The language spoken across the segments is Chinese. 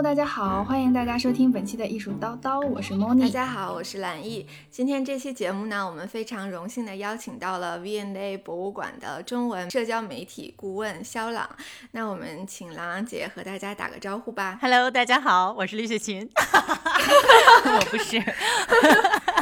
Hello，大家好，欢迎大家收听本期的艺术叨叨，我是 Moni。大家好，我是蓝艺。今天这期节目呢，我们非常荣幸的邀请到了 V&A 博物馆的中文社交媒体顾问肖朗。那我们请朗朗姐和大家打个招呼吧。Hello，大家好，我是李雪琴。我不是，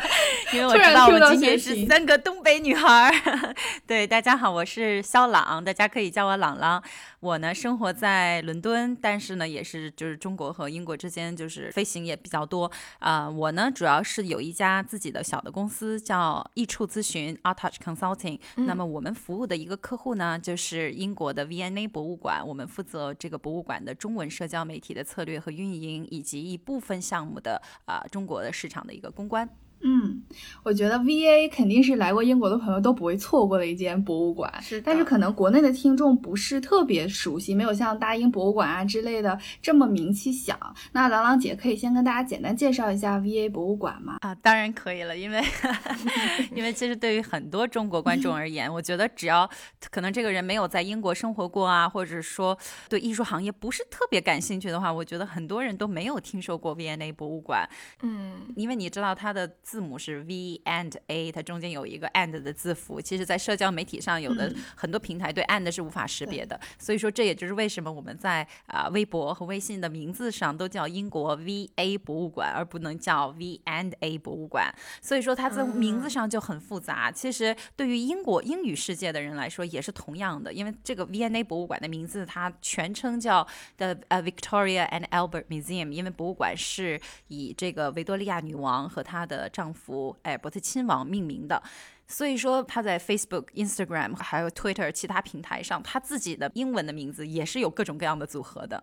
因为我知道我们今天是三个东北女孩。对，大家好，我是肖朗，大家可以叫我朗朗。我呢，生活在伦敦，但是呢，也是就是中国和英国之间就是飞行也比较多啊。我呢，主要是有一家自己的小的公司叫易处咨询 （Art Touch Consulting）。那么我们服务的一个客户呢，就是英国的 V&A 博物馆。我们负责这个博物馆的中文社交媒体的策略和运营，以及一部分项目的啊中国的市场的一个公关。嗯，我觉得 V A 肯定是来过英国的朋友都不会错过的一间博物馆，是。但是可能国内的听众不是特别熟悉，没有像大英博物馆啊之类的这么名气响。那郎朗姐可以先跟大家简单介绍一下 V A 博物馆吗？啊，当然可以了，因为 因为其实对于很多中国观众而言，我觉得只要可能这个人没有在英国生活过啊，或者说对艺术行业不是特别感兴趣的话，我觉得很多人都没有听说过 V N A 博物馆。嗯，因为你知道它的。字母是 V and A，它中间有一个 and 的字符。其实，在社交媒体上，有的很多平台对 and 是无法识别的。所以说，这也就是为什么我们在啊微博和微信的名字上都叫英国 V A 博物馆，而不能叫 V and A 博物馆。所以说，它在名字上就很复杂。其实，对于英国英语世界的人来说，也是同样的。因为这个 V and A 博物馆的名字，它全称叫 The Victoria and Albert Museum，因为博物馆是以这个维多利亚女王和她的。丈夫艾伯特亲王命名的，所以说他在 Facebook、Instagram 还有 Twitter 其他平台上，他自己的英文的名字也是有各种各样的组合的。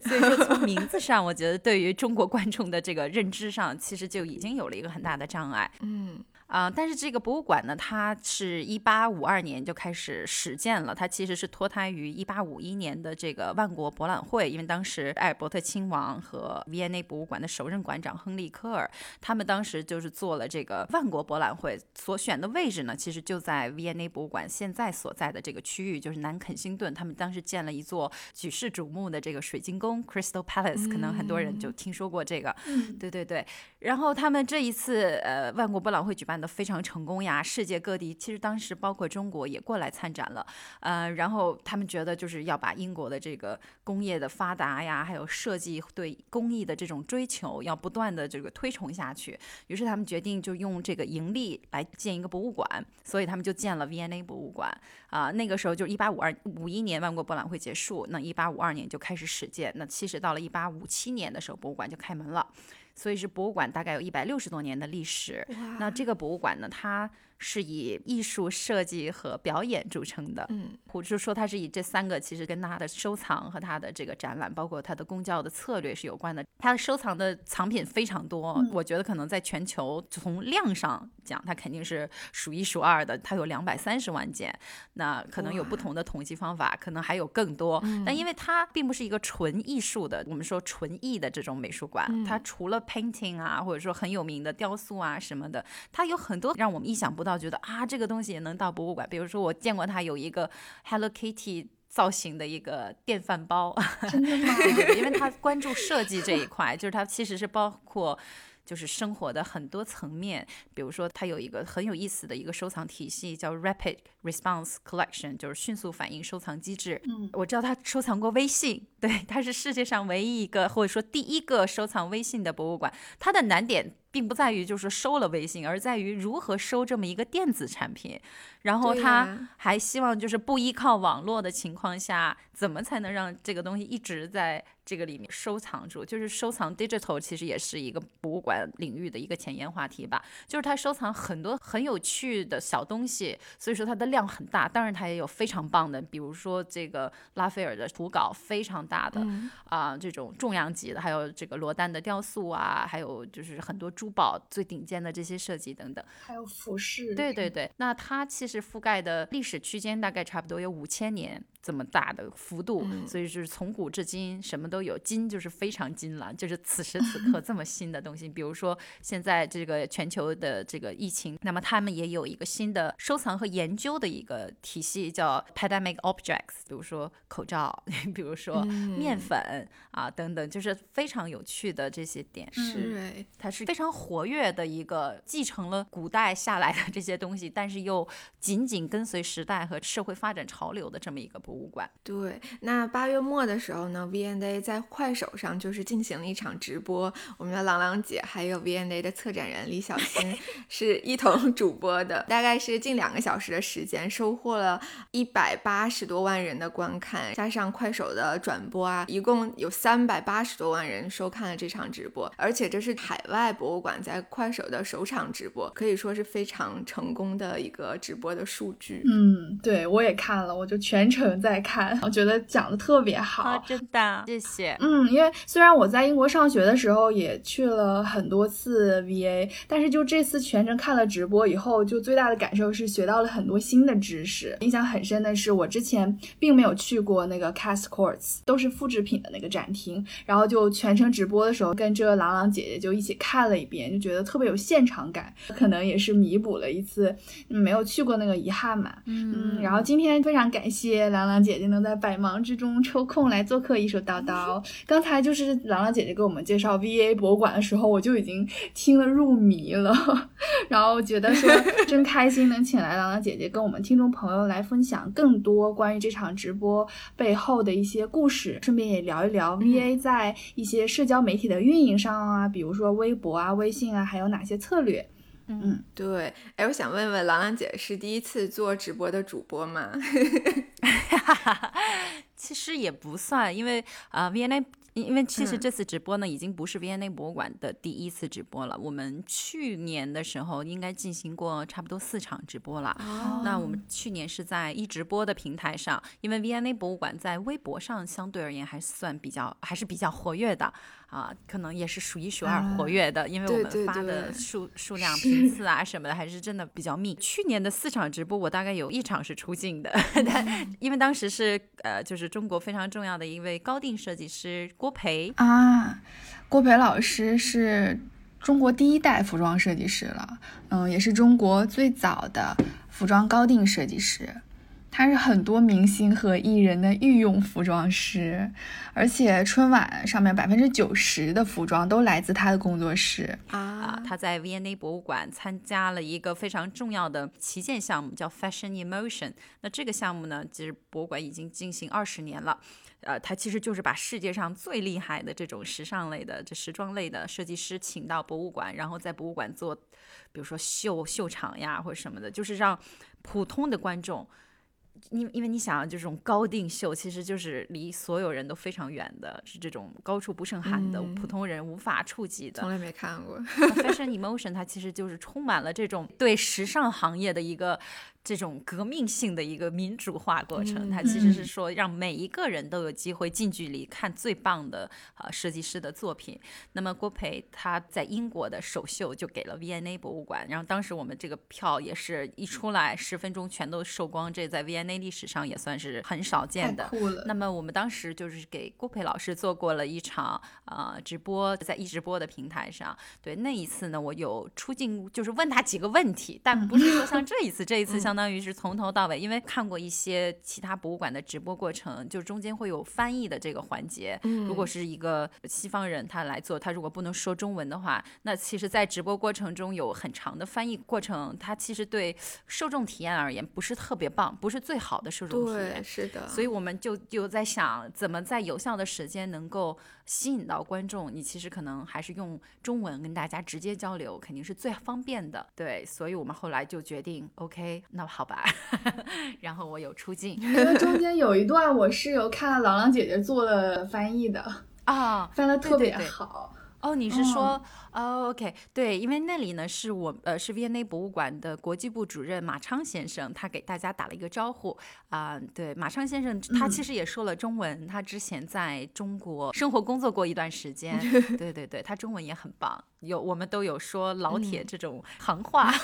所以说从名字上，我觉得对于中国观众的这个认知上，其实就已经有了一个很大的障碍。嗯。啊，但是这个博物馆呢，它是一八五二年就开始始建了。它其实是脱胎于一八五一年的这个万国博览会，因为当时艾尔伯特亲王和 V&A 博物馆的首任馆长亨利科尔，他们当时就是做了这个万国博览会所选的位置呢，其实就在 V&A 博物馆现在所在的这个区域，就是南肯辛顿。他们当时建了一座举世瞩目的这个水晶宫 Crystal Palace，可能很多人就听说过这个。对对对。然后他们这一次呃万国博览会举办。的非常成功呀！世界各地其实当时包括中国也过来参展了，呃，然后他们觉得就是要把英国的这个工业的发达呀，还有设计对工艺的这种追求，要不断的这个推崇下去。于是他们决定就用这个盈利来建一个博物馆，所以他们就建了 V&A 博物馆啊。那个时候就一八五二五一年万国博览会结束，那一八五二年就开始始建，那其实到了一八五七年的时候，博物馆就开门了。所以是博物馆，大概有一百六十多年的历史。那这个博物馆呢，它。是以艺术设计和表演著称的，嗯，我就说它是以这三个其实跟他的收藏和他的这个展览，包括他的公教的策略是有关的。他的收藏的藏品非常多，我觉得可能在全球从量上讲，它肯定是数一数二的。它有两百三十万件，那可能有不同的统计方法，可能还有更多。但因为它并不是一个纯艺术的，我们说纯艺的这种美术馆，它除了 painting 啊，或者说很有名的雕塑啊什么的，它有很多让我们意想不到。我觉得啊，这个东西也能到博物馆。比如说，我见过他有一个 Hello Kitty 造型的一个电饭煲，真的吗？因为他关注设计这一块，就是它其实是包括。就是生活的很多层面，比如说它有一个很有意思的一个收藏体系，叫 Rapid Response Collection，就是迅速反应收藏机制。嗯，我知道他收藏过微信，对，他是世界上唯一一个或者说第一个收藏微信的博物馆。它的难点并不在于就是收了微信，而在于如何收这么一个电子产品。然后他还希望就是不依靠网络的情况下，怎么才能让这个东西一直在。这个里面收藏住，就是收藏 digital，其实也是一个博物馆领域的一个前沿话题吧。就是他收藏很多很有趣的小东西，所以说它的量很大。当然，它也有非常棒的，比如说这个拉斐尔的图稿非常大的啊，这种重量级的，还有这个罗丹的雕塑啊，还有就是很多珠宝最顶尖的这些设计等等，还有服饰。对对对，那它其实覆盖的历史区间大概差不多有五千年。这么大的幅度，所以就是从古至今什么都有，金就是非常金了，就是此时此刻这么新的东西。比如说现在这个全球的这个疫情，那么他们也有一个新的收藏和研究的一个体系，叫 pandemic objects，比如说口罩，比如说面粉啊等等，就是非常有趣的这些点。是，它是非常活跃的一个，继承了古代下来的这些东西，但是又紧紧跟随时代和社会发展潮流的这么一个。博物馆对，那八月末的时候呢，V&A 在快手上就是进行了一场直播，我们的郎朗姐还有 V&A 的策展人李小新 是一同主播的，大概是近两个小时的时间，收获了一百八十多万人的观看，加上快手的转播啊，一共有三百八十多万人收看了这场直播，而且这是海外博物馆在快手的首场直播，可以说是非常成功的一个直播的数据。嗯，对我也看了，我就全程。在看，我觉得讲的特别好，真的，谢谢。嗯，因为虽然我在英国上学的时候也去了很多次 VA，但是就这次全程看了直播以后，就最大的感受是学到了很多新的知识。印象很深的是，我之前并没有去过那个 Cast Courts，都是复制品的那个展厅，然后就全程直播的时候跟着朗朗姐姐就一起看了一遍，就觉得特别有现场感，可能也是弥补了一次没有去过那个遗憾嘛。嗯，然后今天非常感谢朗朗。姐姐能在百忙之中抽空来做客一手叨叨。刚才就是朗朗姐姐给我们介绍 VA 博物馆的时候，我就已经听了入迷了。然后觉得说 真开心，能请来朗朗姐姐跟我们听众朋友来分享更多关于这场直播背后的一些故事，顺便也聊一聊 VA 在一些社交媒体的运营上啊，比如说微博啊、微信啊，还有哪些策略。嗯，对，哎，我想问问朗朗姐是第一次做直播的主播吗？其实也不算，因为啊，VNA。因因为其实这次直播呢，已经不是 VNA 博物馆的第一次直播了。我们去年的时候应该进行过差不多四场直播了。那我们去年是在一直播的平台上，因为 VNA 博物馆在微博上相对而言还算比较还是比较活跃的啊，可能也是数一数二活跃的，因为我们发的数数量频次啊什么的还是真的比较密。去年的四场直播，我大概有一场是出镜的，但因为当时是呃就是中国非常重要的一位高定设计师。郭培啊，郭培老师是中国第一代服装设计师了，嗯，也是中国最早的服装高定设计师。他是很多明星和艺人的御用服装师，而且春晚上面百分之九十的服装都来自他的工作室啊。他在 V&A 博物馆参加了一个非常重要的旗舰项目，叫 Fashion Emotion。那这个项目呢，其实博物馆已经进行二十年了。呃，他其实就是把世界上最厉害的这种时尚类的、这时装类的设计师请到博物馆，然后在博物馆做，比如说秀秀场呀或者什么的，就是让普通的观众。因因为你想，这种高定秀其实就是离所有人都非常远的，是这种高处不胜寒的，普通人无法触及的。从来没看过。Fashion Emotion 它其实就是充满了这种对时尚行业的一个。这种革命性的一个民主化过程，它其实是说让每一个人都有机会近距离看最棒的呃设计师的作品。那么郭培他在英国的首秀就给了 V&A 博物馆，然后当时我们这个票也是一出来十分钟全都售光，这在 V&A 历史上也算是很少见的。那么我们当时就是给郭培老师做过了一场呃直播，在一直播的平台上。对那一次呢，我有出镜，就是问他几个问题，但不是说 像这一次，这一次像。相当于是从头到尾，因为看过一些其他博物馆的直播过程，就中间会有翻译的这个环节。如果是一个西方人他来做，他如果不能说中文的话，那其实，在直播过程中有很长的翻译过程，他其实对受众体验而言不是特别棒，不是最好的受众体验。是的。所以我们就就在想，怎么在有效的时间能够吸引到观众？你其实可能还是用中文跟大家直接交流，肯定是最方便的。对，所以我们后来就决定，OK，那。好吧，然后我有出镜，因为中间有一 段我是有看郎朗姐姐做了翻译的啊，翻的特别好。哦，你是说，哦，OK，对，因为那里呢是我呃是 V&A 博物馆的国际部主任马昌先生，他给大家打了一个招呼啊。对，马昌先生他其实也说了中文，他之前在中国生活工作过一段时间。对对对，他中文也很棒，有我们都有说老铁这种行话。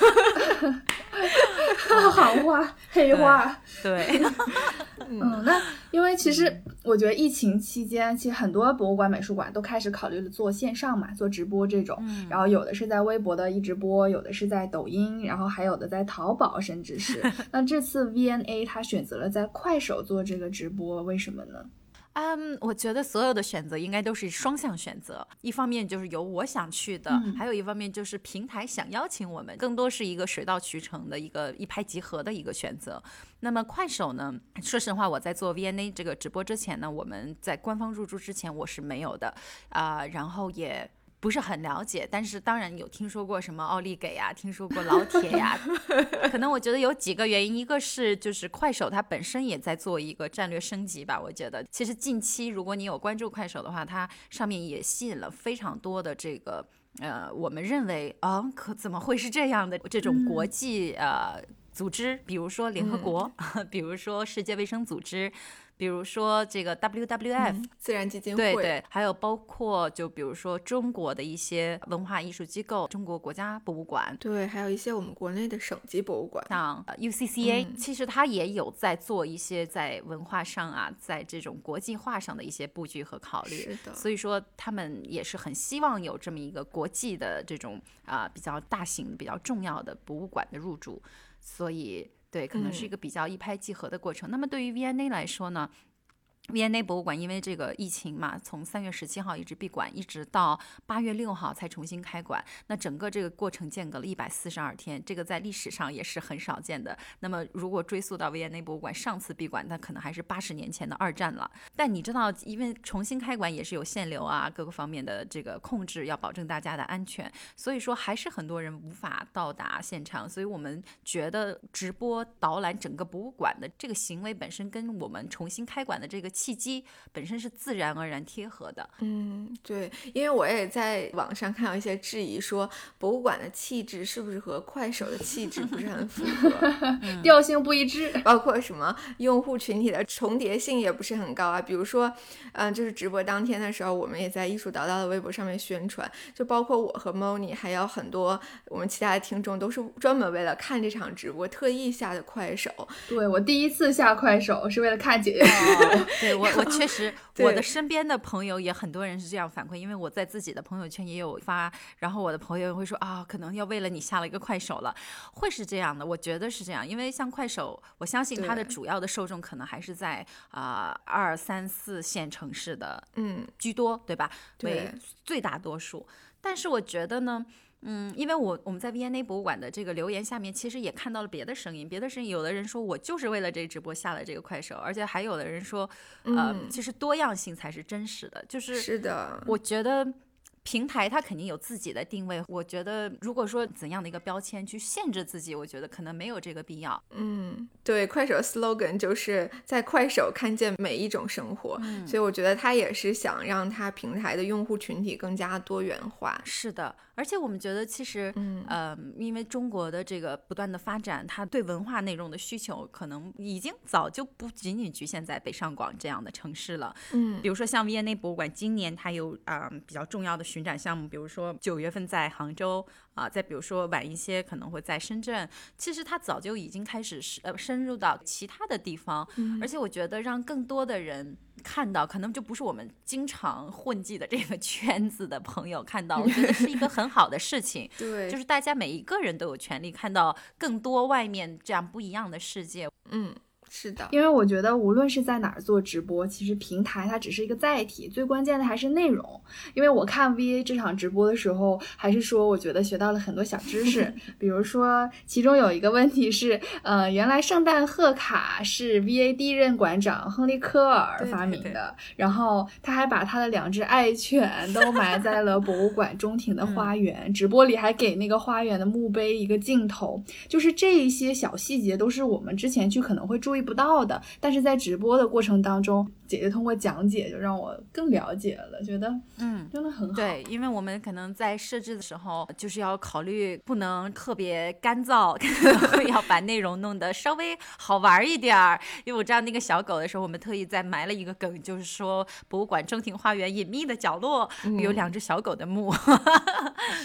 行话，黑话。对。嗯，那因为其实我觉得疫情期间，其实很多博物馆、美术馆都开始考虑了做线上嘛，做直播这种。然后有的是在微博的一直播，有的是在抖音，然后还有的在淘宝，甚至是。那这次 V N A 他选择了在快手做这个直播，为什么呢？嗯，我觉得所有的选择应该都是双向选择，一方面就是有我想去的，还有一方面就是平台想邀请我们，更多是一个水到渠成的一个一拍即合的一个选择。那么快手呢？说实话，我在做 VNA 这个直播之前呢，我们在官方入驻之前我是没有的啊，然后也。不是很了解，但是当然有听说过什么奥利给呀，听说过老铁呀。可能我觉得有几个原因，一个是就是快手它本身也在做一个战略升级吧。我觉得其实近期如果你有关注快手的话，它上面也吸引了非常多的这个呃，我们认为啊，可怎么会是这样的这种国际呃组织，比如说联合国，比如说世界卫生组织。比如说这个 WWF 自然基金会，对对，还有包括就比如说中国的一些文化艺术机构，中国国家博物馆，对，还有一些我们国内的省级博物馆，像 UCCA，其实它也有在做一些在文化上啊，在这种国际化上的一些布局和考虑。是的，所以说他们也是很希望有这么一个国际的这种啊比较大型、比较重要的博物馆的入驻，所以。对，可能是一个比较一拍即合的过程。那么对于 V&A 来说呢？V&A 博物馆因为这个疫情嘛，从三月十七号一直闭馆，一直到八月六号才重新开馆。那整个这个过程间隔了一百四十二天，这个在历史上也是很少见的。那么如果追溯到 V&A 博物馆上次闭馆，那可能还是八十年前的二战了。但你知道，因为重新开馆也是有限流啊，各个方面的这个控制，要保证大家的安全，所以说还是很多人无法到达现场。所以我们觉得直播导览整个博物馆的这个行为本身，跟我们重新开馆的这个。契机本身是自然而然贴合的，嗯，对，因为我也在网上看到一些质疑，说博物馆的气质是不是和快手的气质不是很符合，调性不一致，包括什么用户群体的重叠性也不是很高啊。比如说，嗯，就是直播当天的时候，我们也在艺术导导的微博上面宣传，就包括我和 Moni 还有很多我们其他的听众，都是专门为了看这场直播特意下的快手。对我第一次下快手是为了看姐姐。对我，我确实，我的身边的朋友也很多人是这样反馈，因为我在自己的朋友圈也有发，然后我的朋友会说啊，可能要为了你下了一个快手了，会是这样的，我觉得是这样，因为像快手，我相信它的主要的受众可能还是在啊二三四线城市的嗯。居多，对吧？对，最大多数，但是我觉得呢。嗯，因为我我们在 V&A 博物馆的这个留言下面，其实也看到了别的声音。别的声音，有的人说我就是为了这直播下了这个快手，而且还有的人说，呃，其实多样性才是真实的。就是是的，我觉得。平台它肯定有自己的定位，我觉得如果说怎样的一个标签去限制自己，我觉得可能没有这个必要。嗯，对，快手 slogan 就是在快手看见每一种生活，所以我觉得它也是想让它平台的用户群体更加多元化。是的，而且我们觉得其实，嗯，呃，因为中国的这个不断的发展，它对文化内容的需求可能已经早就不仅仅局限在北上广这样的城市了。嗯，比如说像 V&A 博物馆，今年它有啊比较重要的。巡展项目，比如说九月份在杭州啊，再比如说晚一些可能会在深圳。其实它早就已经开始深呃深入到其他的地方，而且我觉得让更多的人看到，可能就不是我们经常混迹的这个圈子的朋友看到，我觉得是一个很好的事情。对，就是大家每一个人都有权利看到更多外面这样不一样的世界。嗯。是的，因为我觉得无论是在哪儿做直播，其实平台它只是一个载体，最关键的还是内容。因为我看 VA 这场直播的时候，还是说我觉得学到了很多小知识，比如说其中有一个问题是，呃，原来圣诞贺卡是 VA 第一任馆长亨利科尔发明的，然后他还把他的两只爱犬都埋在了博物馆中庭的 花园，直播里还给那个花园的墓碑一个镜头，就是这一些小细节都是我们之前去可能会注意。不到的，但是在直播的过程当中，姐姐通过讲解就让我更了解了，觉得嗯，真的很好。对，因为我们可能在设置的时候，就是要考虑不能特别干燥，要把内容弄得稍微好玩一点儿。因为我知道那个小狗的时候，我们特意在埋了一个梗，就是说博物馆中庭花园隐秘的角落有两只小狗的墓。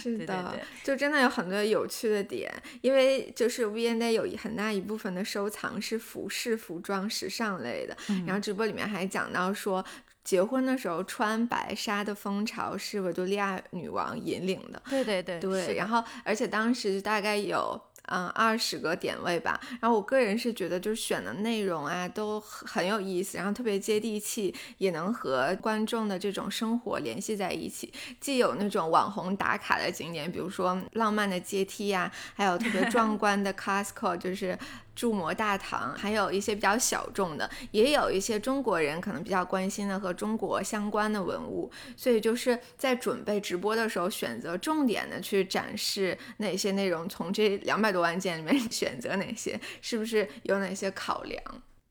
是的，对对对就真的有很多有趣的点，因为就是 V&A 有一很大一部分的收藏是服饰、服装、时尚类的，然后直播里面还讲到说。结婚的时候穿白纱的风潮是维多利亚女王引领的，对对对对，然后而且当时大概有嗯二十个点位吧，然后我个人是觉得就是选的内容啊都很很有意思，然后特别接地气，也能和观众的这种生活联系在一起，既有那种网红打卡的景点，比如说浪漫的阶梯呀、还有特别壮 观的 Costco，就是。铸模大唐，还有一些比较小众的，也有一些中国人可能比较关心的和中国相关的文物，所以就是在准备直播的时候，选择重点的去展示哪些内容，从这两百多万件里面 选择哪些，是不是有哪些考量？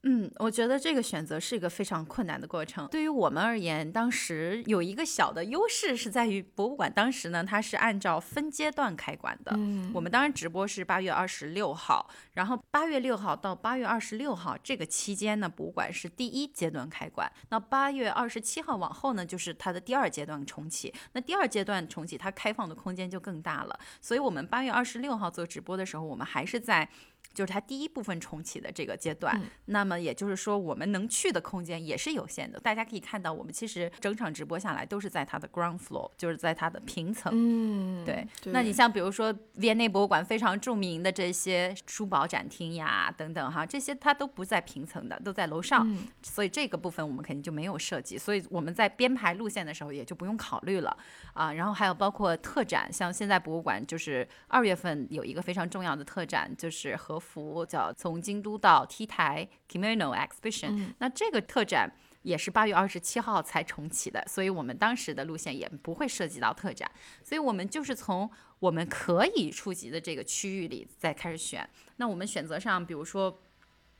嗯，我觉得这个选择是一个非常困难的过程。对于我们而言，当时有一个小的优势是在于博物馆当时呢，它是按照分阶段开馆的。嗯我们当时直播是八月二十六号，然后八月六号到八月二十六号这个期间呢，博物馆是第一阶段开馆。那八月二十七号往后呢，就是它的第二阶段重启。那第二阶段重启，它开放的空间就更大了。所以我们八月二十六号做直播的时候，我们还是在。就是它第一部分重启的这个阶段，嗯那么也就是说，我们能去的空间也是有限的。大家可以看到，我们其实整场直播下来都是在它的 ground floor，就是在它的平层。嗯，对，那你像比如说维也纳博物馆非常著名的这些珠宝展厅呀，等等哈，这些它都不在平层的，都在楼上，嗯所以这个部分我们肯定就没有设计，所以我们在编排路线的时候也就不用考虑了啊。然后还有包括特展，像现在博物馆就是二月份有一个非常重要的特展，就是和服叫从京都到 T 台 Kimono Exhibition，、那这个特展。也是八月二十七号才重启的，所以我们当时的路线也不会涉及到特展，所以我们就是从我们可以触及的这个区域里再开始选。那我们选择上，比如说。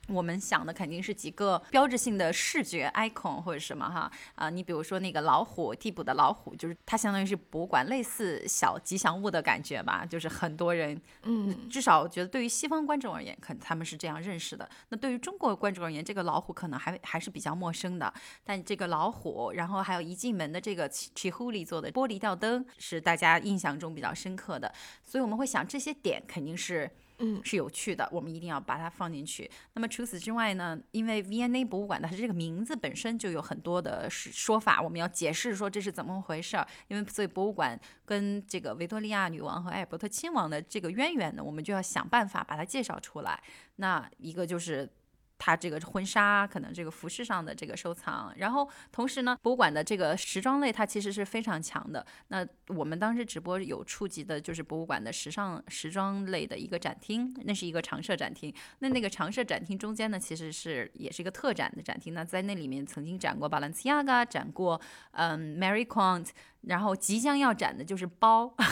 我们想的肯定是几个标志性的视觉 icon 或者什么哈啊、你比如说那个老虎替补的老虎，就是它相当于是博物馆类似小吉祥物的感觉吧，就是很多人嗯至少我觉得对于西方观众而言，可能他们是这样认识的。那对于中国观众而言，这个老虎可能还还是比较陌生的。但这个老虎，然后还有一进门的这个 c h i h u l 做的玻璃吊灯，是大家印象中比较深刻的。所以我们会想，这些点肯定是。嗯是有趣的，我们一定要把它放进去。那么除此之外呢，因为 V&A 博物馆它这个名字本身就有很多的说法，我们要解释说这是怎么回事儿。因为所以博物馆跟这个维多利亚女王和艾伯特亲王的这个渊源呢，我们就要想办法把它介绍出来。那一个就是。它这个婚纱可能这个服饰上的这个收藏，然后同时呢，博物馆的这个时装类它其实是非常强的。那我们当时直播有触及的就是博物馆的时尚时装类的一个展厅，那是一个常设展厅。那那个常设展厅中间呢，其实是也是一个特展的展厅。那在那里面曾经展过 Balenciaga，展过嗯 Mary Quant，然后即将要展的就是包。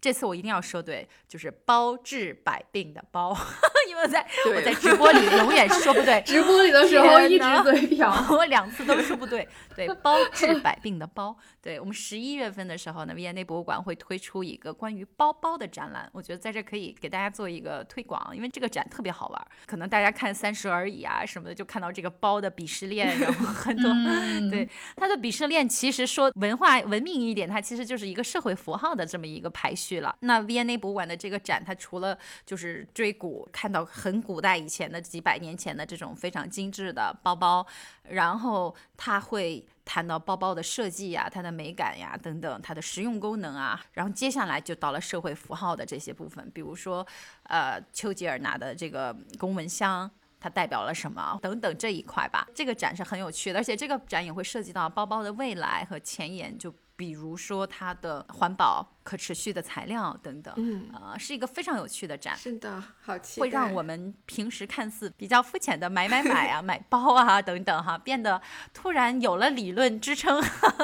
这次我一定要说对，就是包治百病的包，因为在我在直播里永远说不对，直播里的时候一直嘴瓢。我两次都说不对。对，包 治百病的包。对我们十一月份的时候呢，V&A 博物馆会推出一个关于包包的展览，我觉得在这可以给大家做一个推广，因为这个展特别好玩。可能大家看《三十而已》啊什么的，就看到这个包的鄙视链，然后很多、嗯对它的鄙视链，其实说文化文明一点，它其实就是一个社会符号的这么一个排序了。那 V&A 博物馆的这个展，它除了就是追古，看到很古代以前的几百年前的这种非常精致的包包，然后它会谈到包包的设计呀、它的美感呀等等，它的实用功能啊，然后接下来就到了社会符号的这些部分，比如说，呃，丘吉尔拿的这个公文箱。它代表了什么？等等这一块吧，这个展是很有趣的，而且这个展也会涉及到包包的未来和前沿，就比如说它的环保、可持续的材料等等，嗯，呃，是一个非常有趣的展。是的，好期待。会让我们平时看似比较肤浅的买买买啊、买包啊等等哈，变得突然有了理论支撑，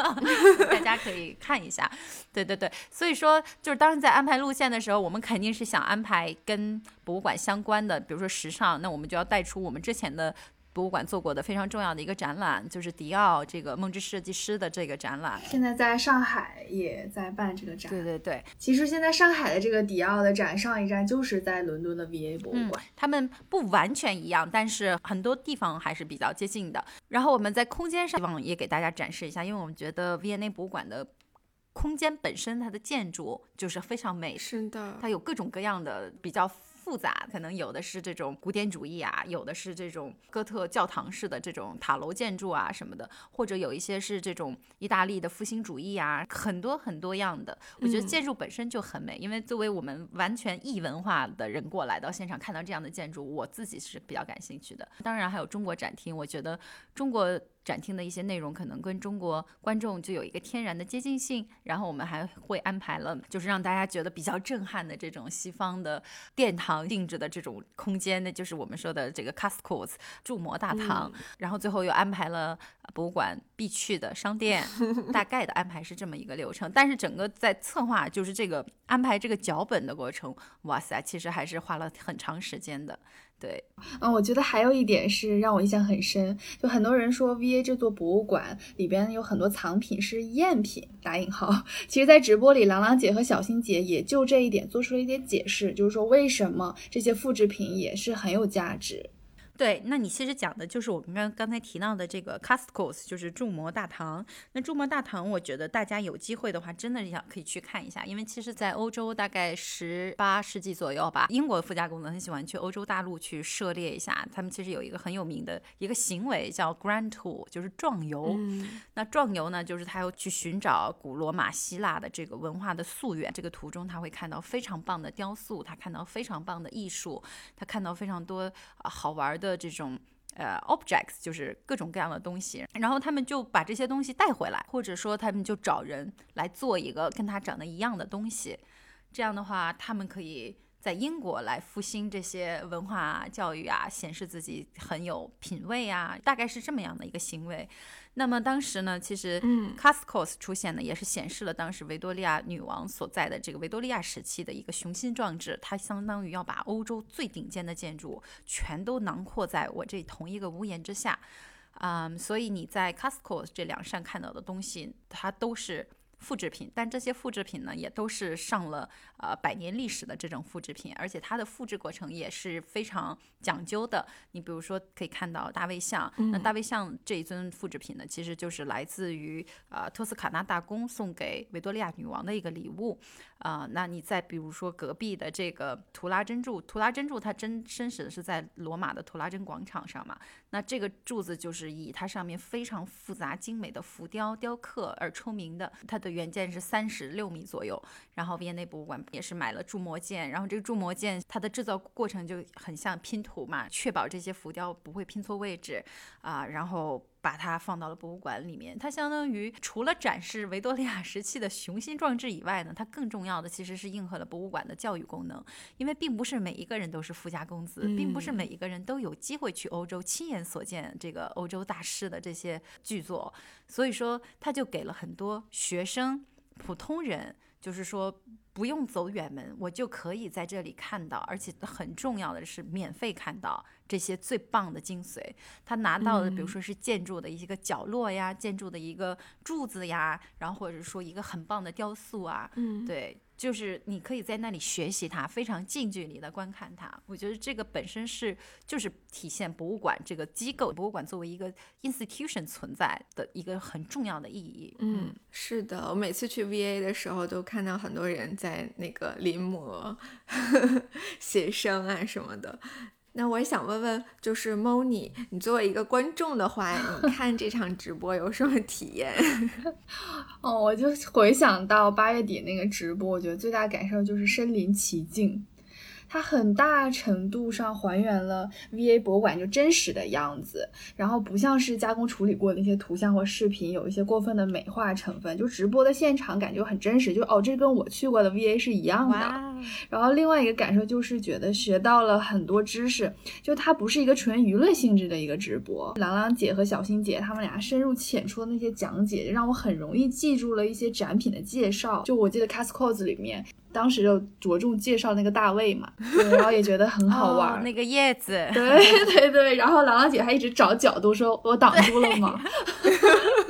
大家可以看一下。对对对，所以说就是当时在安排路线的时候，我们肯定是想安排跟博物馆相关的，比如说时尚，那我们就要带出我们之前的。博物馆做过的非常重要的一个展览，就是迪奥这个梦之设计师的这个展览。现在在上海也在办这个展。对对对，其实现在上海的这个迪奥的展，上一站就是在伦敦的 VA 博物馆。他们不完全一样，但是很多地方还是比较接近的。然后我们在空间上希望也给大家展示一下，因为我们觉得 V&A 博物馆的空间本身它的建筑就是非常美，是的，它有各种各样的比较。复杂，可能有的是这种古典主义啊，有的是这种哥特教堂式的这种塔楼建筑啊什么的，或者有一些是这种意大利的复兴主义啊，很多很多样的。我觉得建筑本身就很美，因为作为我们完全异文化的人过来到现场看到这样的建筑，我自己是比较感兴趣的。当然还有中国展厅，我觉得中国。展厅的一些内容可能跟中国观众就有一个天然的接近性，然后我们还会安排了，就是让大家觉得比较震撼的这种西方的殿堂定制的这种空间，那就是我们说的这个 Cascos 铸模大堂，然后最后又安排了博物馆必去的商店，大概的安排是这么一个流程。但是整个在策划就是这个安排这个脚本的过程，哇塞，其实还是花了很长时间的。对，嗯，我觉得还有一点是让我印象很深，就很多人说 V A 这座博物馆里边有很多藏品是赝品，打引号。其实，在直播里，郎朗姐和小新姐也就这一点做出了一点解释，就是说为什么这些复制品也是很有价值。对，那你其实讲的就是我们刚刚才提到的这个 Cascos，就是铸模大堂。那铸模大堂，我觉得大家有机会的话，真的要可以去看一下，因为其实，在欧洲大概十八世纪左右吧，英国富家公子很喜欢去欧洲大陆去涉猎一下。他们其实有一个很有名的一个行为叫 Grand Tour，就是壮游。那壮游呢，就是他要去寻找古罗马、希腊的这个文化的溯源。这个途中他会看到非常棒的雕塑，他看到非常棒的艺术，他看到非常多好玩的。的这种呃 objects 就是各种各样的东西，然后他们就把这些东西带回来，或者说他们就找人来做一个跟他长得一样的东西，这样的话他们可以在英国来复兴这些文化教育啊，显示自己很有品位啊，大概是这么样的一个行为。那么当时呢，其实 Cascos 出现呢，也是显示了当时维多利亚女王所在的这个维多利亚时期的一个雄心壮志。它相当于要把欧洲最顶尖的建筑全都囊括在我这同一个屋檐之下，嗯，所以你在 Cascos 这两扇看到的东西，它都是。复制品，但这些复制品呢，也都是上了呃百年历史的这种复制品，而且它的复制过程也是非常讲究的。你比如说，可以看到大卫像，那大卫像这一尊复制品呢，其实就是来自于呃托斯卡纳大公送给维多利亚女王的一个礼物。啊，那你再比如说隔壁的这个图拉真柱，图拉真柱它真真实的是在罗马的图拉真广场上嘛？那这个柱子就是以它上面非常复杂精美的浮雕雕刻而出名的，它的原件是三十六米左右。然后维也纳博物馆也是买了铸模件，然后这个铸模件它的制造过程就很像拼图嘛，确保这些浮雕不会拼错位置啊，然后。把它放到了博物馆里面，它相当于除了展示维多利亚时期的雄心壮志以外呢，它更重要的其实是应和了博物馆的教育功能。因为并不是每一个人都是富家公子，并不是每一个人都有机会去欧洲亲眼所见这个欧洲大师的这些巨作，所以说它就给了很多学生、普通人。就是说，不用走远门，我就可以在这里看到，而且很重要的是，免费看到这些最棒的精髓。他拿到的，比如说是建筑的一个角落呀，建筑的一个柱子呀，然后或者说一个很棒的雕塑啊，嗯，对。就是你可以在那里学习它，非常近距离的观看它。我觉得这个本身是就是体现博物馆这个机构，博物馆作为一个 institution 存在的一个很重要的意义。嗯，是的，我每次去 VA 的时候都看到很多人在那个临摹、写生啊什么的。那我也想问问，就是 Moni，你作为一个观众的话，你看这场直播有什么体验？哦，我就回想到八月底那个直播，我觉得最大感受就是身临其境。它很大程度上还原了 V A 博物馆就真实的样子，然后不像是加工处理过的那些图像或视频，有一些过分的美化成分。就直播的现场感觉很真实，就哦，这跟我去过的 V A 是一样的。然后另外一个感受就是觉得学到了很多知识，就它不是一个纯娱乐性质的一个直播。朗朗姐和小新姐他们俩深入浅出的那些讲解，让我很容易记住了一些展品的介绍。就我记得 Cascos 里面。当时就着重介绍那个大卫嘛，对，然后也觉得很好玩。哦、那个叶子，对 对对，然后郎朗姐还一直找角度说：“我挡住了吗？”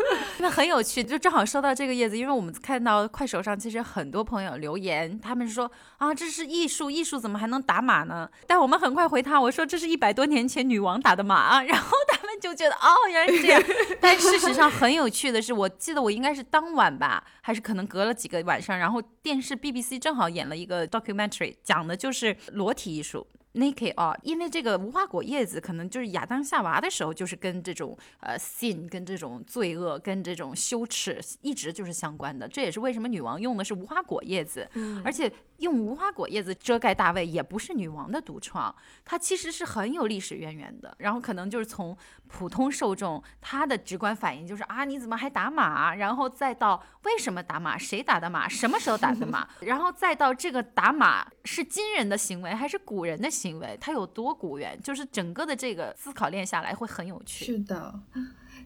很有趣，就正好说到这个叶子，因为我们看到快手上其实很多朋友留言，他们说啊，这是艺术，艺术怎么还能打码呢？但我们很快回他，我说这是一百多年前女王打的码啊，然后他们就觉得哦，原来是这样。但事实上很有趣的是，我记得我应该是当晚吧，还是可能隔了几个晚上，然后电视 BBC 正好演了一个 documentary，讲的就是裸体艺术。Naked 啊，因为这个无花果叶子可能就是亚当夏娃的时候，就是跟这种呃 sin 跟这种罪恶跟这种羞耻一直就是相关的。这也是为什么女王用的是无花果叶子，嗯而且用无花果叶子遮盖大卫也不是女王的独创，它其实是很有历史渊源的。然后可能就是从普通受众他的直观反应就是啊，你怎么还打马？然后再到为什么打马？谁打的马？什么时候打的马？然后再到这个打马是今人的行为还是古人的行为？它有多古远，就是整个的这个思考链下来会很有趣。是的，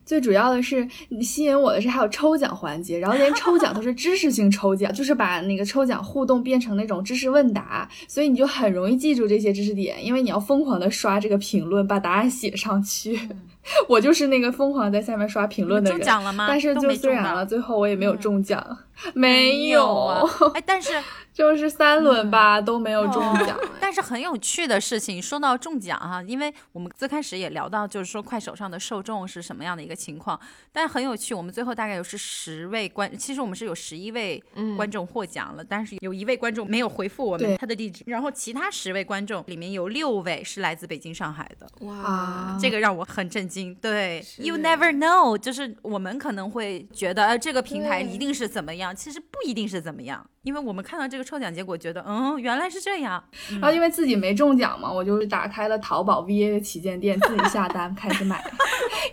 最主要的是吸引我的是还有抽奖环节，然后连抽奖都是知识性抽奖，就是把那个抽奖互动变成那种知识问答，所以你就很容易记住这些知识点，因为你要疯狂的刷这个评论，把答案写上去。我就是那个疯狂在下面刷评论的人。中奖了吗？但是就虽然了，最后我也没有中奖，嗯、没有啊。哎，但是就是三轮吧、嗯、都没有中奖、哦。但是很有趣的事情，说到中奖哈、啊，因为我们最开始也聊到，就是说快手上的受众是什么样的一个情况。但很有趣，我们最后大概有是十位观，其实我们是有十一位观众获奖了，嗯、但是有一位观众没有回复我们他的地址，然后其他十位观众里面有六位是来自北京、上海的。哇，这个让我很震惊。对，You never know，就是我们可能会觉得，呃，这个平台一定是怎么样，其实不一定是怎么样，因为我们看到这个抽奖结果，觉得，嗯，原来是这样。然后因为自己没中奖嘛，我就打开了淘宝 VA 的旗舰店，自己下单 开始买，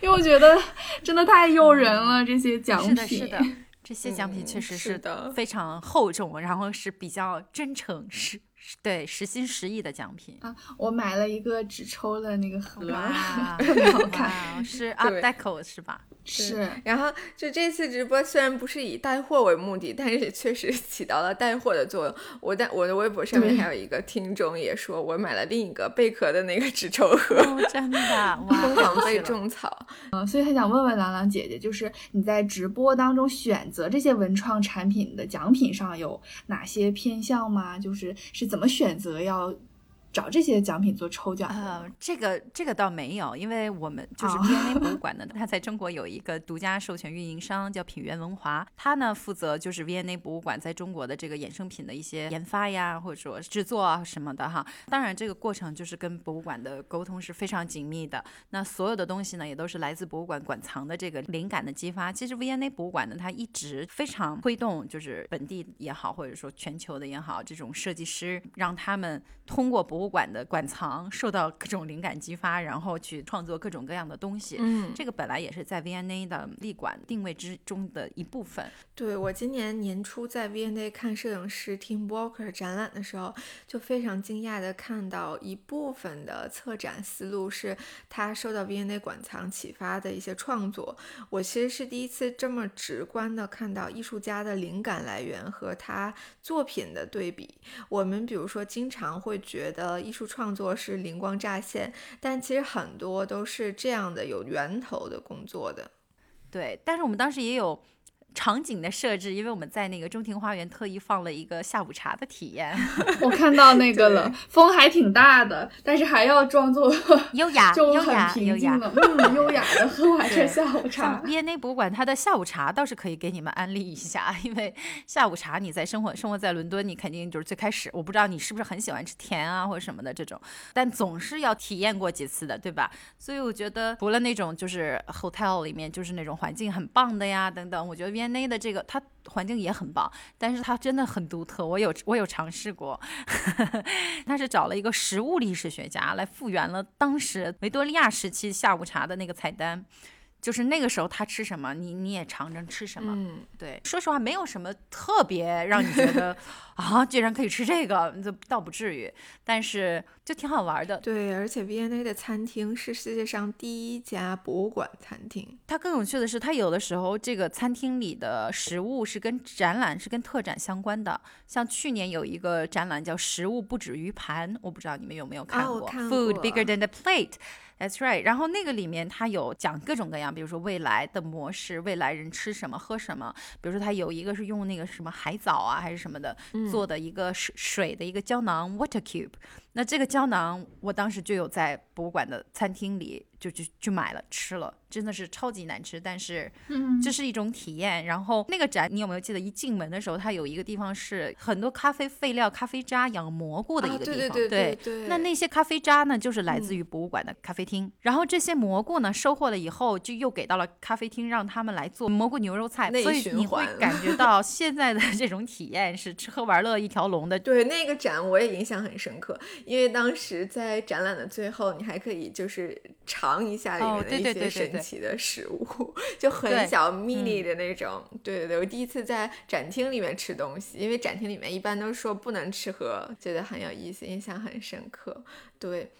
因为我觉得真的太诱人了，这些奖品。是的，是的，这些奖品确实是的，非常厚重，然后是比较真诚，是。对，实心实意的奖品啊！我买了一个只抽了那个盒，哇，特别好看，是 Art Deco 是吧？是。然后就这次直播虽然不是以带货为目的，但是也确实 起到了带货的作用。我在我的微博上面还有一个听众也说，我买了另一个贝壳的那个纸抽盒，哦、真的，疯狂被种草。嗯，所以很想问问郎朗姐姐，就是你在直播当中选择这些文创产品的奖品上有哪些偏向吗？就是是怎么选择要找这些奖品做抽奖？呃，这个这个倒没有，因为我们就是哦 V&A 博物馆的，它在中国有一个独家授权运营商叫品源文华，它呢负责就是 V&A 博物馆在中国的这个衍生品的一些研发呀，或者说制作啊什么的哈。当然，这个过程就是跟博物馆的沟通是非常紧密的。那所有的东西呢，也都是来自博物馆馆藏的这个灵感的激发。其实 V&A 博物馆呢，它一直非常推动，就是本地也好，或者说全球的也好，这种设计师让他们通过博物馆的馆藏受到各种灵感激发，然后去创作各种各样的东西。嗯，这个本来也是在 V&A 的立馆定位之中的一部分。对我今年年初在 V&A 看摄影师 Tim Walker 展览的时候，就非常惊讶的看到一部分的策展思路是他受到 V&A 馆藏启发的一些创作。我其实是第一次这么直观的看到艺术家的灵感来源和他作品的对比。我们比如说经常会觉得艺术创作是灵光乍现，但其实很多都是这样的有源头的工作的。对，但是我们当时也有场景的设置，因为我们在那个中庭花园特意放了一个下午茶的体验。我看到那个了，风还挺大的，但是还要装作优雅、就优雅、很优雅。平静的，嗯，优雅的喝完这对下午茶像。V&A 博物馆，它的下午茶倒是可以给你们安利一下，因为下午茶你在生活生活在伦敦，你肯定就是最开始，我不知道你是不是很喜欢吃甜啊或者什么的这种，但总是要体验过几次的，对吧？所以我觉得除了那种就是 hotel 里面就是那种环境很棒的呀等等，我觉得 V&A 的这个它环境也很棒，但是它真的很独特，我有我有尝试过，他是找了一个食物历史学家来复原了当时维多利亚时期下午茶的那个菜单。就是那个时候他吃什么，你你也尝尝吃什么。嗯，对，说实话，没有什么特别让你觉得 啊，居然可以吃这个，这倒不至于。但是就挺好玩的。对，而且 V&A 的餐厅是世界上第一家博物馆餐厅。它更有趣的是，它有的时候这个餐厅里的食物是跟展览、是跟特展相关的。像去年有一个展览叫“食物不止于盘”，我不知道你们有没有看过。看过。Food bigger than the plate。That's right，然后那个里面它有讲各种各样，比如说未来的模式，未来人吃什么喝什么。比如说它有一个是用那个什么海藻啊还是什么的做的一个水水的一个胶囊 water cube。那这个胶囊我当时就有在博物馆的餐厅里就就就买了吃了，真的是超级难吃，但是这是一种体验。然后那个展你有没有记得一进门的时候，它有一个地方是很多咖啡废料、咖啡渣养蘑菇的一个地方。对对对。那那些咖啡渣呢，就是来自于博物馆的咖啡。厅，然后这些蘑菇呢，收获了以后就又给到了咖啡厅，让他们来做蘑菇牛肉菜，所以你会感觉 到现在的这种体验是吃喝玩乐一条龙的。对那个展我也印象很深刻，因为当时在展览的最后，你还可以就是尝一下里面的一些神奇的食物，就很小 mini 的那种。对对对，我第一次在展厅里面吃东西，因为展厅里面一般都说不能吃喝，觉得很有意思，印象很深刻。对。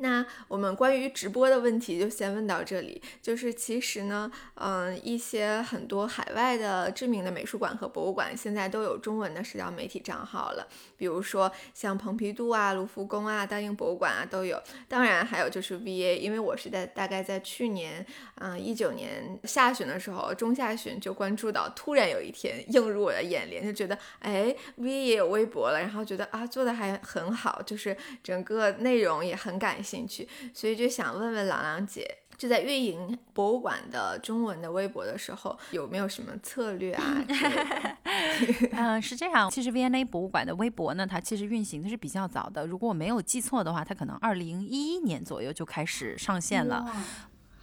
那我们关于直播的问题就先问到这里。就是其实呢，嗯，一些很多海外的知名的美术馆和博物馆现在都有中文的社交媒体账号了，比如说像蓬皮杜啊、卢浮宫啊、大英博物馆啊都有。当然还有就是 VA，因为我是在大概在去年，嗯，一九年下旬的时候，中下旬就关注到，突然有一天映入我的眼帘，就觉得哎 V A 也有微博了，然后觉得啊做的还很好，就是整个内容也很感。兴趣，所以就想问问朗朗姐，就在运营博物馆的中文的微博的时候，有没有什么策略啊？嗯，是这样。其实 V&A 博物馆的微博呢，它其实运行的是比较早的。如果我没有记错的话，它可能二零一一年左右就开始上线了。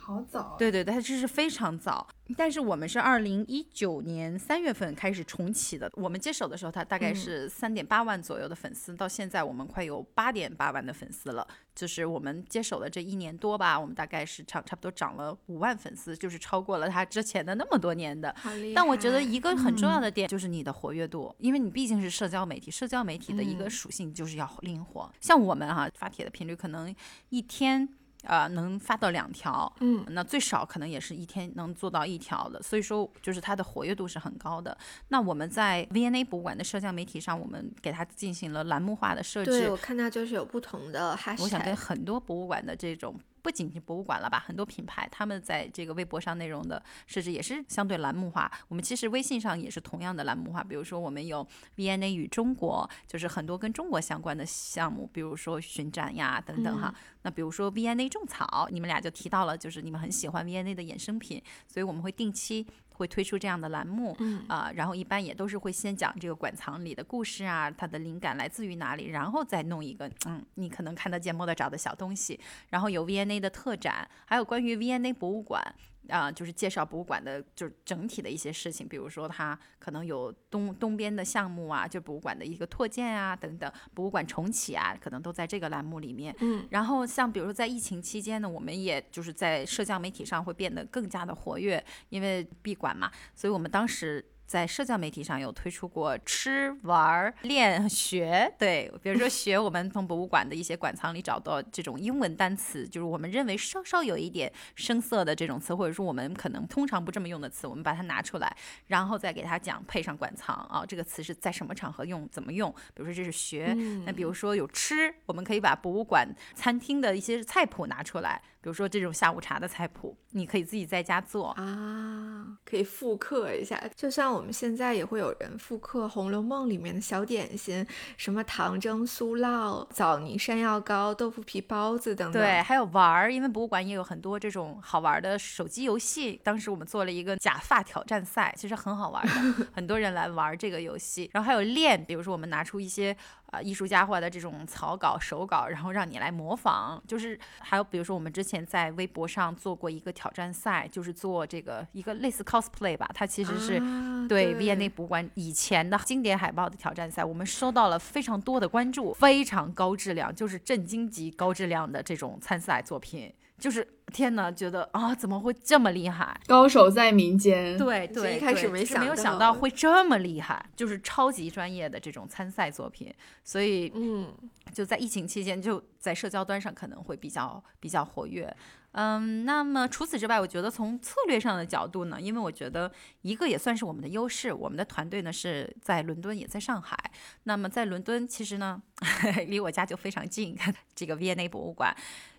好早，对对对，它这是非常早。但是我们是二零一九年三月份开始重启的。我们接手的时候，它大概是三点八万左右的粉丝，到现在我们快有八点八万的粉丝了。就是我们接手的这一年多吧，我们大概是差差不多涨了五万粉丝，就是超过了他之前的那么多年的。但我觉得一个很重要的点就是你的活跃度，因为你毕竟是社交媒体，社交媒体的一个属性就是要灵活。像我们哈发帖的频率可能一天。呃，能发到两条，嗯，那最少可能也是一天能做到一条的，所以说就是它的活跃度是很高的。那我们在 VNA 博物馆的社交媒体上，我们给它进行了栏目化的设置。对，我看到就是有不同的 hashtag。我想跟很多博物馆的这种。不仅是博物馆了吧，很多品牌他们在这个微博上内容的设置也是相对栏目化。我们其实微信上也是同样的栏目化，比如说我们有 VNA 与中国，就是很多跟中国相关的项目，比如说巡展呀等等哈。那比如说 VNA 种草，你们俩就提到了，就是你们很喜欢 VNA 的衍生品，所以我们会定期。会推出这样的栏目，啊，然后一般也都是会先讲这个馆藏里的故事啊，它的灵感来自于哪里，然后再弄一个，嗯，你可能看得见摸得着的小东西，然后有 V&A 的特展，还有关于 V&A 博物馆。啊，就是介绍博物馆的，就是整体的一些事情，比如说它可能有东东边的项目啊，就博物馆的一个拓建啊等等，博物馆重启啊，可能都在这个栏目里面。嗯，然后像比如说在疫情期间呢，我们也就是在社交媒体上会变得更加的活跃，因为闭馆嘛，所以我们当时。在社交媒体上有推出过吃、玩、练、学，对，比如说学，我们从博物馆的一些馆藏里找到这种英文单词，就是我们认为稍稍有一点生涩的这种词，或者说我们可能通常不这么用的词，我们把它拿出来，然后再给他讲配上馆藏啊，这个词是在什么场合用，怎么用？比如说这是学，那比如说有吃，我们可以把博物馆餐厅的一些菜谱拿出来。比如说这种下午茶的菜谱，你可以自己在家做啊，可以复刻一下。就像我们现在也会有人复刻《红楼梦》里面的小点心，什么糖蒸酥酪、枣泥山药糕、豆腐皮包子等等。对，还有玩儿，因为博物馆也有很多这种好玩的手机游戏。当时我们做了一个假发挑战赛，其实很好玩的，很多人来玩这个游戏。然后还有练，比如说我们拿出一些。啊，艺术家画的这种草稿、手稿，然后让你来模仿。就是还有，比如说我们之前在微博上做过一个挑战赛，就是做这个一个类似 cosplay 吧，它其实是对 V&A 博物馆以前的经典海报的挑战赛。我们收到了非常多的关注，非常高质量，就是震惊级高质量的这种参赛作品。就是天呐，觉得啊，怎么会这么厉害？高手在民间。对对，一开始没想没有想到会这么厉害，就是超级专业的这种参赛作品，所以嗯，就在疫情期间，就在社交端上可能会比较比较活跃。嗯，那么除此之外，我觉得从策略上的角度呢，因为我觉得一个也算是我们的优势，我们的团队呢是在伦敦，也在上海。那么在伦敦，其实呢 离我家就非常近，这个 V&A 博物馆，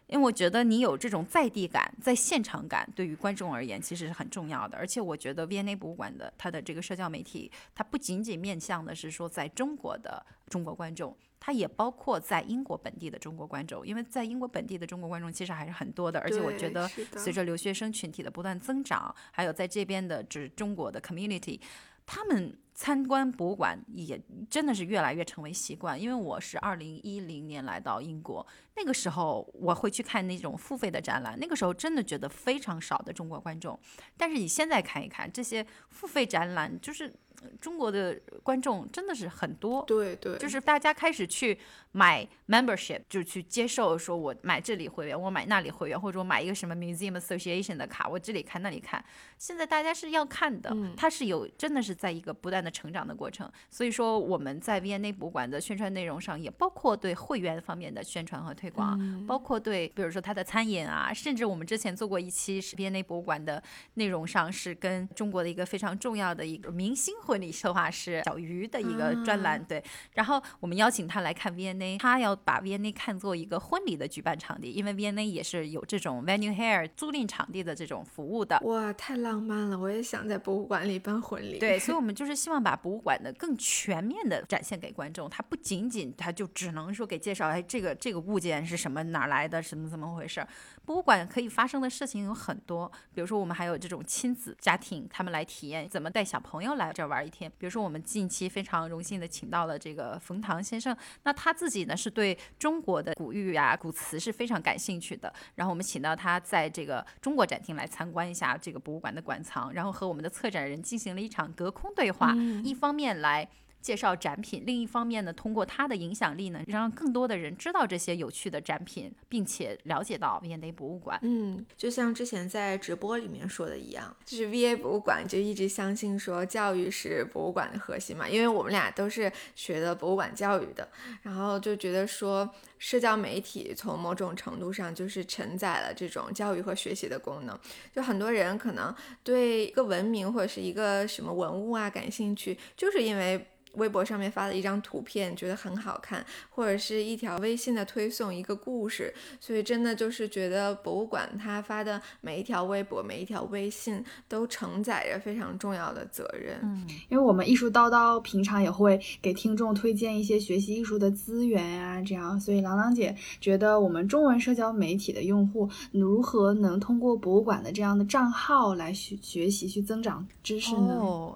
因为我觉得你有这种在地感、在现场感，对于观众而言其实是很重要的。而且我觉得 V&A 博物馆的它的这个社交媒体，它不仅仅面向的是说在中国的中国观众。它也包括在英国本地的中国观众，因为在英国本地的中国观众其实还是很多的，而且我觉得随着留学生群体的不断增长，还有在这边的就是中国的 community，他们参观博物馆也真的是越来越成为习惯。因为我是二零一零年来到英国，那个时候我会去看那种付费的展览，那个时候真的觉得非常少的中国观众，但是你现在看一看这些付费展览，就是。中国的观众真的是很多，对对，就是大家开始去买 membership，就去接受说，我买这里会员，我买那里会员，或者我买一个什么 museum association 的卡，我这里看那里看。现在大家是要看的，它是有真的是在一个不断的成长的过程。所以说我们在 V&A 博物馆的宣传内容上，也包括对会员方面的宣传和推广，包括对比如说他的餐饮啊，甚至我们之前做过一期是 V&A 博物馆的内容上是跟中国的一个非常重要的一个明星。婚礼策划师小鱼的一个专栏，对，然后我们邀请他来看 V&A，他要把 V&A 看作一个婚礼的举办场地，因为 V&A 也是有这种 venue hair 租赁场地的这种服务的。哇，太浪漫了！我也想在博物馆里办婚礼。对，所以我们就是希望把博物馆的更全面的展现给观众，它不仅仅它就只能说给介绍，哎，这个这个物件是什么，哪来的，什么怎么回事？博物馆可以发生的事情有很多，比如说我们还有这种亲子家庭，他们来体验怎么带小朋友来这玩。玩一天，比如说我们近期非常荣幸的请到了这个冯唐先生，那他自己呢是对中国的古玉啊、古瓷是非常感兴趣的。然后我们请到他在这个中国展厅来参观一下这个博物馆的馆藏，然后和我们的策展人进行了一场隔空对话，一方面来。介绍展品，另一方面呢，通过他的影响力呢，让更多的人知道这些有趣的展品，并且了解到 V&A 博物馆。嗯，就像之前在直播里面说的一样，就是 V&A 博物馆就一直相信说教育是博物馆的核心嘛，因为我们俩都是学的博物馆教育的，然后就觉得说社交媒体从某种程度上就是承载了这种教育和学习的功能。就很多人可能对一个文明或者是一个什么文物啊感兴趣，就是因为。微博上面发的一张图片，觉得很好看，或者是一条微信的推送，一个故事，所以真的就是觉得博物馆它发的每一条微博、每一条微信都承载着非常重要的责任。嗯，因为我们艺术叨叨平常也会给听众推荐一些学习艺术的资源呀，这样，所以郎朗姐觉得我们中文社交媒体的用户如何能通过博物馆的这样的账号来学学习去增长知识呢？哦，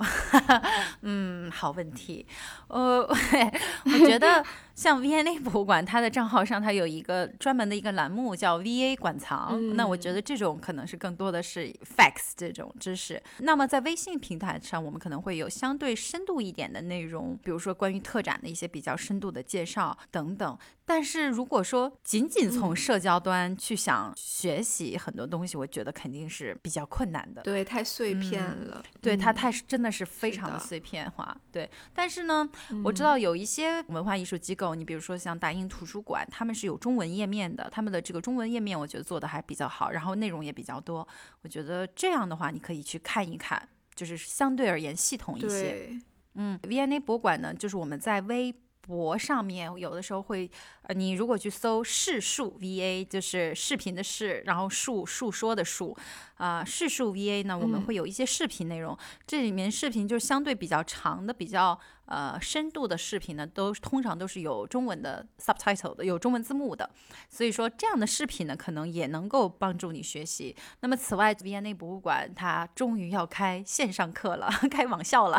嗯，好问题。呃，我觉得像 V&A 博物馆，它的账号上它有一个专门的一个栏目叫 VA 馆藏。那我觉得这种可能是更多的是 facts 这种知识。那么在微信平台上，我们可能会有相对深度一点的内容，比如说关于特展的一些比较深度的介绍等等。但是如果说仅仅从社交端去想学习很多东西，我觉得肯定是比较困难的。对，太碎片了。对，它太真的是非常的碎片化。对，但是。是呢，我知道有一些文化艺术机构，你比如说像大英图书馆，他们是有中文页面的，他们的这个中文页面我觉得做的还比较好，然后内容也比较多。我觉得这样的话，你可以去看一看，就是相对而言系统一些。嗯，V&A 博物馆呢，就是我们在微博上面有的时候会，呃，你如果去搜“视数 V&A”，就是视频的视，然后述述说的述。啊，视数 VA 呢，我们会有一些视频内容，这里面视频就是相对比较长的、比较呃深度的视频呢，都通常都是有中文的 subtitle 的，有中文字幕的。所以说这样的视频呢，可能也能够帮助你学习。那么此外，V&A 博物馆它终于要开线上课了，开网校了。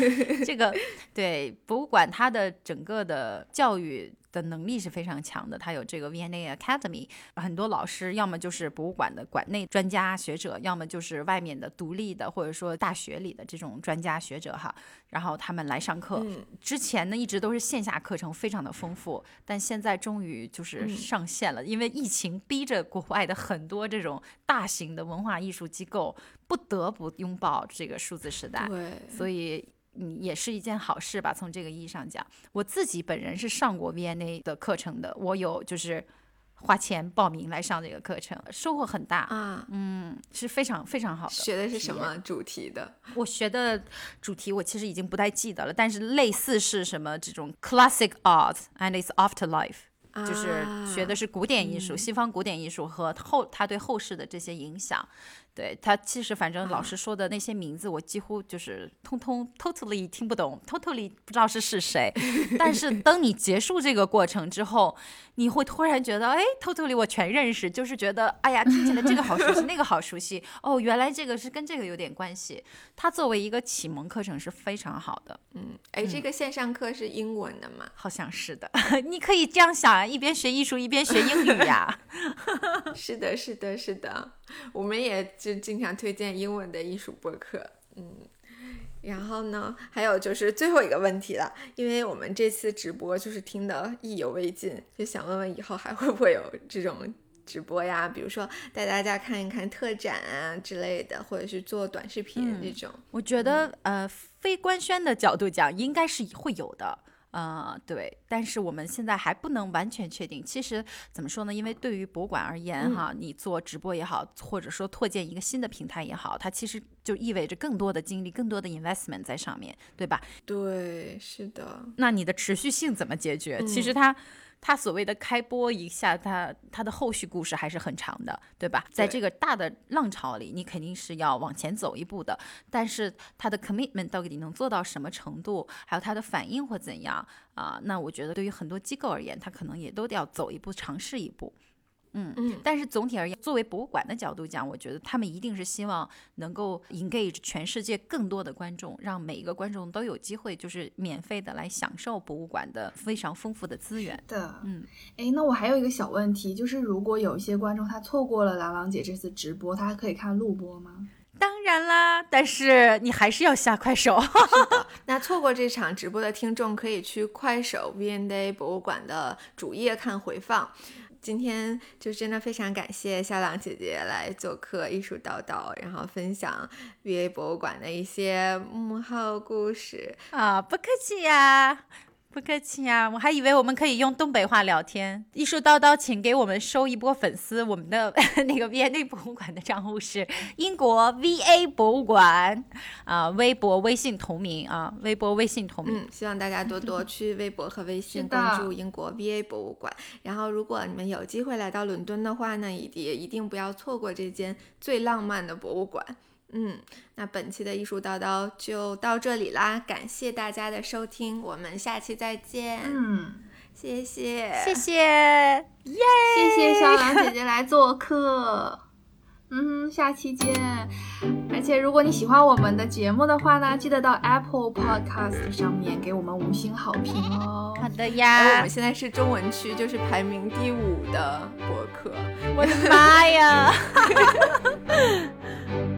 这个对博物馆它的整个的教育的能力是非常强的，他有这个 V&A Academy，很多老师要么就是博物馆的馆内专家学者，要么就是外面的独立的或者说大学里的这种专家学者哈，然后他们来上课。之前呢一直都是线下课程，非常的丰富，但现在终于就是上线了，因为疫情逼着国外的很多这种大型的文化艺术机构不得不拥抱这个数字时代，对，所以。嗯，也是一件好事吧。从这个意义上讲，我自己本人是上过 VNA 的课程的，我有就是花钱报名来上这个课程，收获很大啊。嗯，是非常非常好的。学的是什么主题的？我学的主题我其实已经不太记得了，但是类似是什么这种 Classic Art and its Afterlife，就是学的是古典艺术，西方古典艺术和后他对后世的这些影响。对他，其实反正老师说的那些名字，我几乎就是通通 totally 听不懂，totally 不知道是是谁。但是等你结束这个过程之后，你会突然觉得，哎，totally 我全认识，就是觉得，哎呀，听起来这个好熟悉，那个好熟悉。哦，原来这个是跟这个有点关系。它作为一个启蒙课程是非常好的。嗯，哎，这个线上课是英文的吗？好像是的。你可以这样想啊，一边学艺术一边学英语呀。是的，是的，是的。我们也就经常推荐英文的艺术博客，嗯，然后呢，还有就是最后一个问题了，因为我们这次直播就是听得意犹未尽，就想问问以后还会不会有这种直播呀？比如说带大家看一看特展啊之类的，或者是做短视频这种。我觉得，呃，非官宣的角度讲，应该是会有的。呃，对，但是我们现在还不能完全确定。其实怎么说呢？因为对于博物馆而言，哈，你做直播也好，或者说拓建一个新的平台也好，它其实就意味着更多的精力、更多的 investment 在上面，对吧？对，是的。那你的持续性怎么解决？其实它。它所谓的开播一下，他他的后续故事还是很长的，对吧？在这个大的浪潮里，你肯定是要往前走一步的。但是他的 commitment 到底能做到什么程度，还有他的反应或怎样啊？那我觉得对于很多机构而言，他可能也都得要走一步，尝试一步。嗯嗯，但是总体而言，作为博物馆的角度讲，我觉得他们一定是希望能够 engage 全世界更多的观众，让每一个观众都有机会，就是免费的来享受博物馆的非常丰富的资源。的，嗯，哎，那我还有一个小问题，就是如果有一些观众他错过了郎朗姐这次直播，他还可以看录播吗？当然啦，但是你还是要下快手。那错过这场直播的听众可以去快手 V&A 博物馆的主页看回放。今天就真的非常感谢肖朗姐姐来做客艺术叨叨，然后分享 V A 博物馆的一些幕后故事啊，不客气呀。不客气啊，我还以为我们可以用东北话聊天。艺术叨叨，请给我们收一波粉丝。我们的 那个 V A 博物馆的账户是英国 V A 博物馆啊，微博、微信同名啊，微博、微信同名。嗯，希望大家多多去微博和微信关注英国 V A 博物馆。然后，如果你们有机会来到伦敦的话呢，也一定不要错过这间最浪漫的博物馆。嗯，那本期的艺术叨叨就到这里啦，感谢大家的收听，我们下期再见。嗯，谢谢，谢谢，耶，谢谢小狼姐姐来做客。嗯，下期见。而且如果你喜欢我们的节目的话呢，记得到 Apple Podcast 上面给我们五星好评哦。好的呀。我们现在是中文区，就是排名第五的博客。我的妈呀！